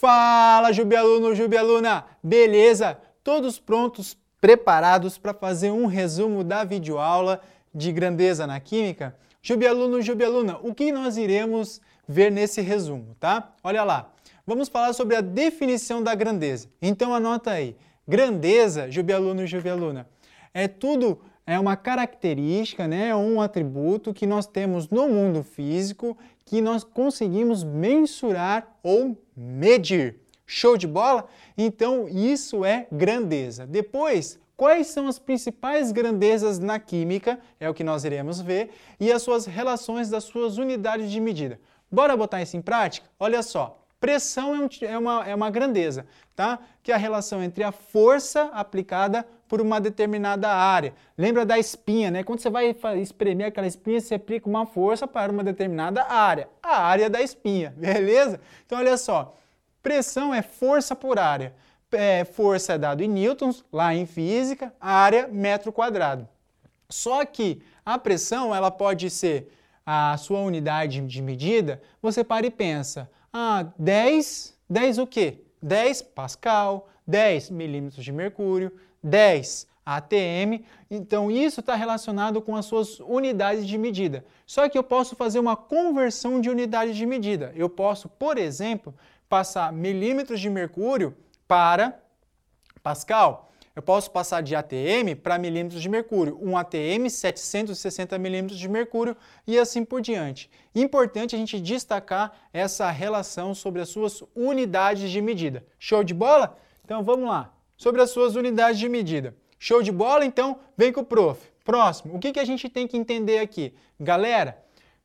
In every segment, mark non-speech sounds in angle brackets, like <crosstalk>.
Fala, Jubialuno, Jubialuna! Beleza? Todos prontos, preparados para fazer um resumo da videoaula de grandeza na química? Jubialuno, Jubialuna, o que nós iremos ver nesse resumo, tá? Olha lá. Vamos falar sobre a definição da grandeza. Então anota aí. Grandeza, Jubialuno, Jubialuna, é tudo é uma característica, né, é um atributo que nós temos no mundo físico que nós conseguimos mensurar ou medir. Show de bola? Então, isso é grandeza. Depois, quais são as principais grandezas na química? É o que nós iremos ver. E as suas relações das suas unidades de medida. Bora botar isso em prática? Olha só. Pressão é, um, é, uma, é uma grandeza, tá? Que é a relação entre a força aplicada por uma determinada área. Lembra da espinha, né? Quando você vai espremer aquela espinha, você aplica uma força para uma determinada área, a área da espinha, <laughs> beleza? Então olha só, pressão é força por área. É, força é dado em newtons, lá em física, área metro quadrado. Só que a pressão ela pode ser a sua unidade de medida, você para e pensa, ah, 10, 10 o quê? 10 Pascal, 10 milímetros de mercúrio, 10 ATM. Então, isso está relacionado com as suas unidades de medida. Só que eu posso fazer uma conversão de unidade de medida. Eu posso, por exemplo, passar milímetros de mercúrio para Pascal. Eu posso passar de ATM para milímetros de mercúrio, um ATM 760 milímetros de mercúrio e assim por diante. Importante a gente destacar essa relação sobre as suas unidades de medida. Show de bola? Então vamos lá. Sobre as suas unidades de medida. Show de bola? Então vem com o prof. Próximo. O que, que a gente tem que entender aqui? Galera,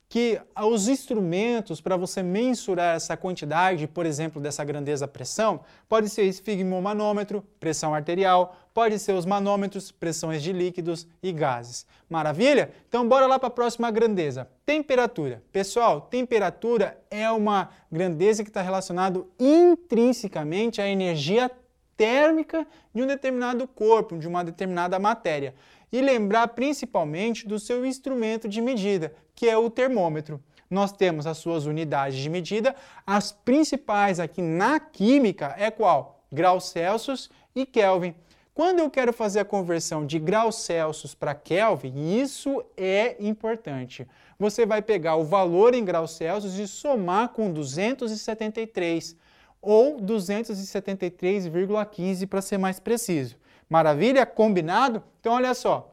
que os instrumentos para você mensurar essa quantidade, por exemplo, dessa grandeza pressão, pode ser esfigmomanômetro, pressão arterial, pode ser os manômetros, pressões de líquidos e gases. Maravilha? Então bora lá para a próxima grandeza. Temperatura. Pessoal, temperatura é uma grandeza que está relacionada intrinsecamente à energia térmica de um determinado corpo, de uma determinada matéria e lembrar principalmente do seu instrumento de medida, que é o termômetro. Nós temos as suas unidades de medida, as principais aqui na química é qual? Graus Celsius e Kelvin. Quando eu quero fazer a conversão de graus Celsius para Kelvin, isso é importante. Você vai pegar o valor em graus Celsius e somar com 273 ou 273,15 para ser mais preciso. Maravilha? Combinado? Então, olha só.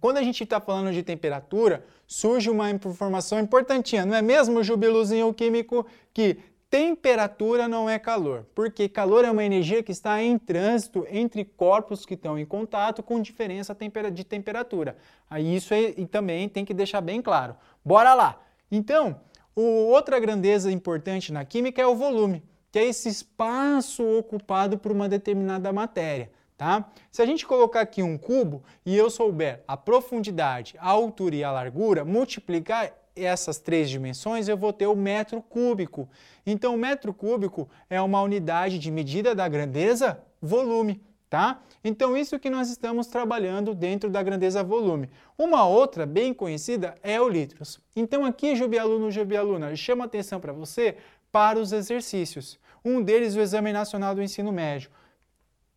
Quando a gente está falando de temperatura, surge uma informação importantinha, não é mesmo, Jubiluzinho Químico? Que temperatura não é calor, porque calor é uma energia que está em trânsito entre corpos que estão em contato com diferença de temperatura. Aí isso é, e também tem que deixar bem claro. Bora lá! Então, outra grandeza importante na química é o volume, que é esse espaço ocupado por uma determinada matéria. Tá? Se a gente colocar aqui um cubo e eu souber a profundidade, a altura e a largura, multiplicar essas três dimensões, eu vou ter o metro cúbico. Então, o metro cúbico é uma unidade de medida da grandeza volume. Tá? Então, isso que nós estamos trabalhando dentro da grandeza volume. Uma outra bem conhecida é o litros. Então, aqui, Jubialuno, Jubialuna, chama atenção para você para os exercícios. Um deles, o Exame Nacional do Ensino Médio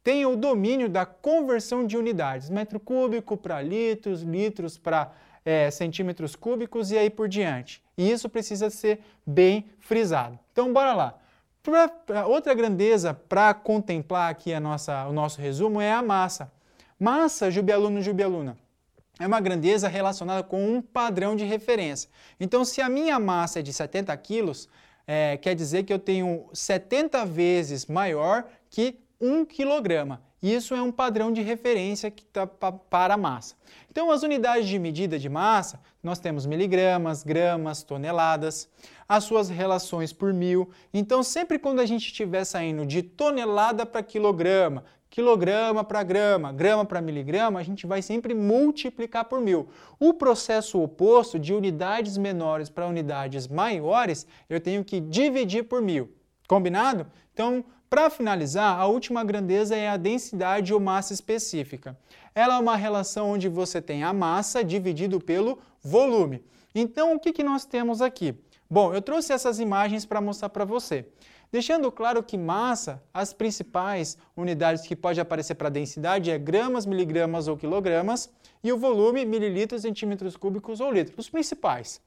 tenha o domínio da conversão de unidades, metro cúbico para litros, litros para é, centímetros cúbicos e aí por diante. E isso precisa ser bem frisado. Então, bora lá. Outra grandeza para contemplar aqui a nossa, o nosso resumo é a massa. Massa, jubialuno, jubialuna, é uma grandeza relacionada com um padrão de referência. Então, se a minha massa é de 70 quilos, é, quer dizer que eu tenho 70 vezes maior que 1 kg. Isso é um padrão de referência que tá para a massa. Então, as unidades de medida de massa, nós temos miligramas, gramas, toneladas, as suas relações por mil. Então, sempre quando a gente estiver saindo de tonelada para quilograma, quilograma para grama, grama para miligrama, a gente vai sempre multiplicar por mil. O processo oposto, de unidades menores para unidades maiores, eu tenho que dividir por mil. Combinado? Então, para finalizar, a última grandeza é a densidade ou massa específica. Ela é uma relação onde você tem a massa dividido pelo volume. Então, o que, que nós temos aqui? Bom, eu trouxe essas imagens para mostrar para você. Deixando claro que massa, as principais unidades que pode aparecer para densidade é gramas, miligramas ou quilogramas, e o volume, mililitros, centímetros cúbicos ou litros, os principais.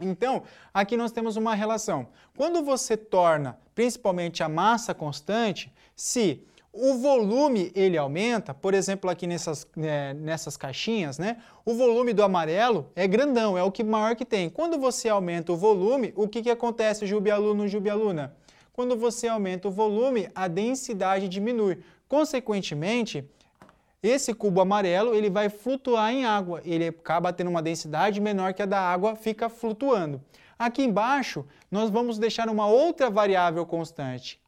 Então, aqui nós temos uma relação. Quando você torna principalmente a massa constante, se o volume ele aumenta, por exemplo, aqui nessas, né, nessas caixinhas, né? O volume do amarelo é grandão, é o que maior que tem. Quando você aumenta o volume, o que, que acontece, Jubialuno, Jubialuna? Quando você aumenta o volume, a densidade diminui. Consequentemente, esse cubo amarelo ele vai flutuar em água, ele acaba tendo uma densidade menor que a da água, fica flutuando. Aqui embaixo, nós vamos deixar uma outra variável constante,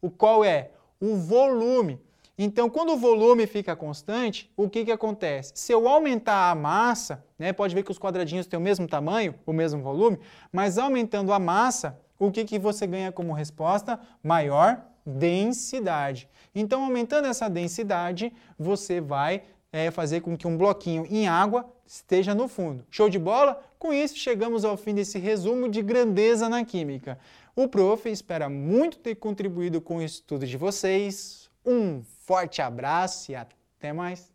o qual é o volume. Então, quando o volume fica constante, o que, que acontece? Se eu aumentar a massa, né, pode ver que os quadradinhos têm o mesmo tamanho, o mesmo volume, mas aumentando a massa, o que, que você ganha como resposta? Maior densidade. Então, aumentando essa densidade, você vai é, fazer com que um bloquinho em água esteja no fundo. Show de bola? Com isso, chegamos ao fim desse resumo de grandeza na química. O prof espera muito ter contribuído com o estudo de vocês. Um forte abraço e até mais!